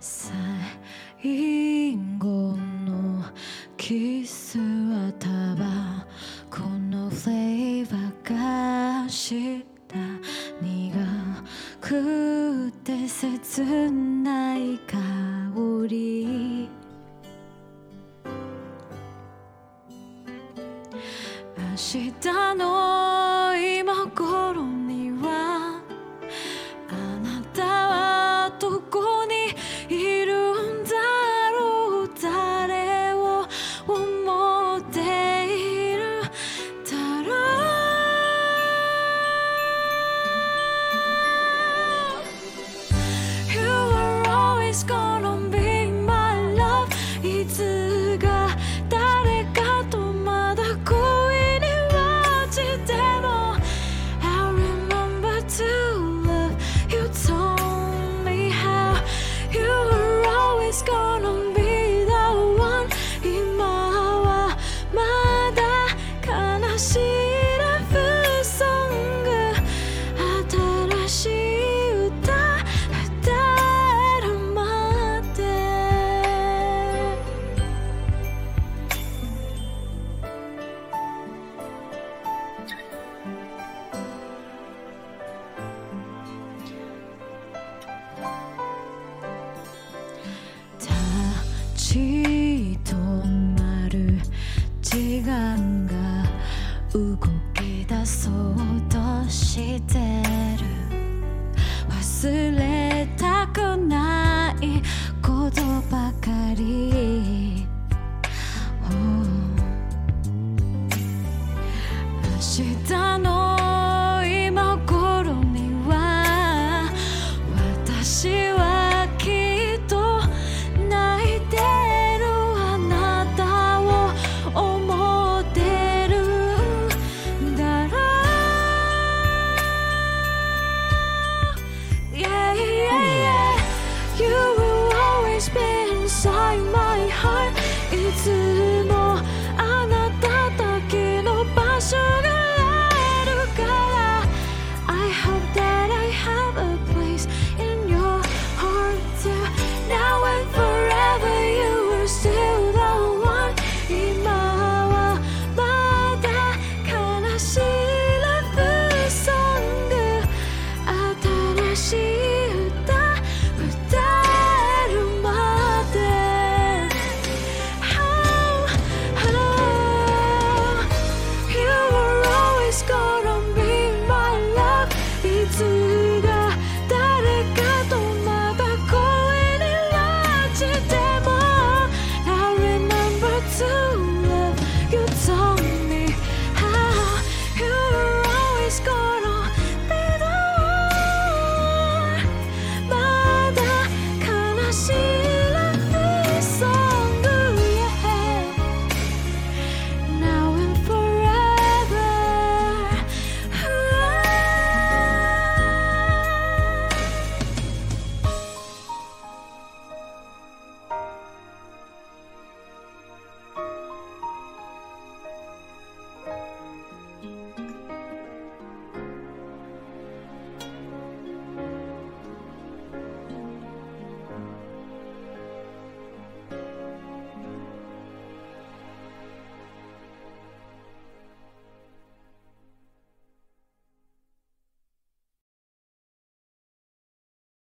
最後のキスはタバコのフレーバーがした。苦くて切ない香り。明日の今頃 gone 止まる時間が動き出そうとしてる。忘れたくないことばかり。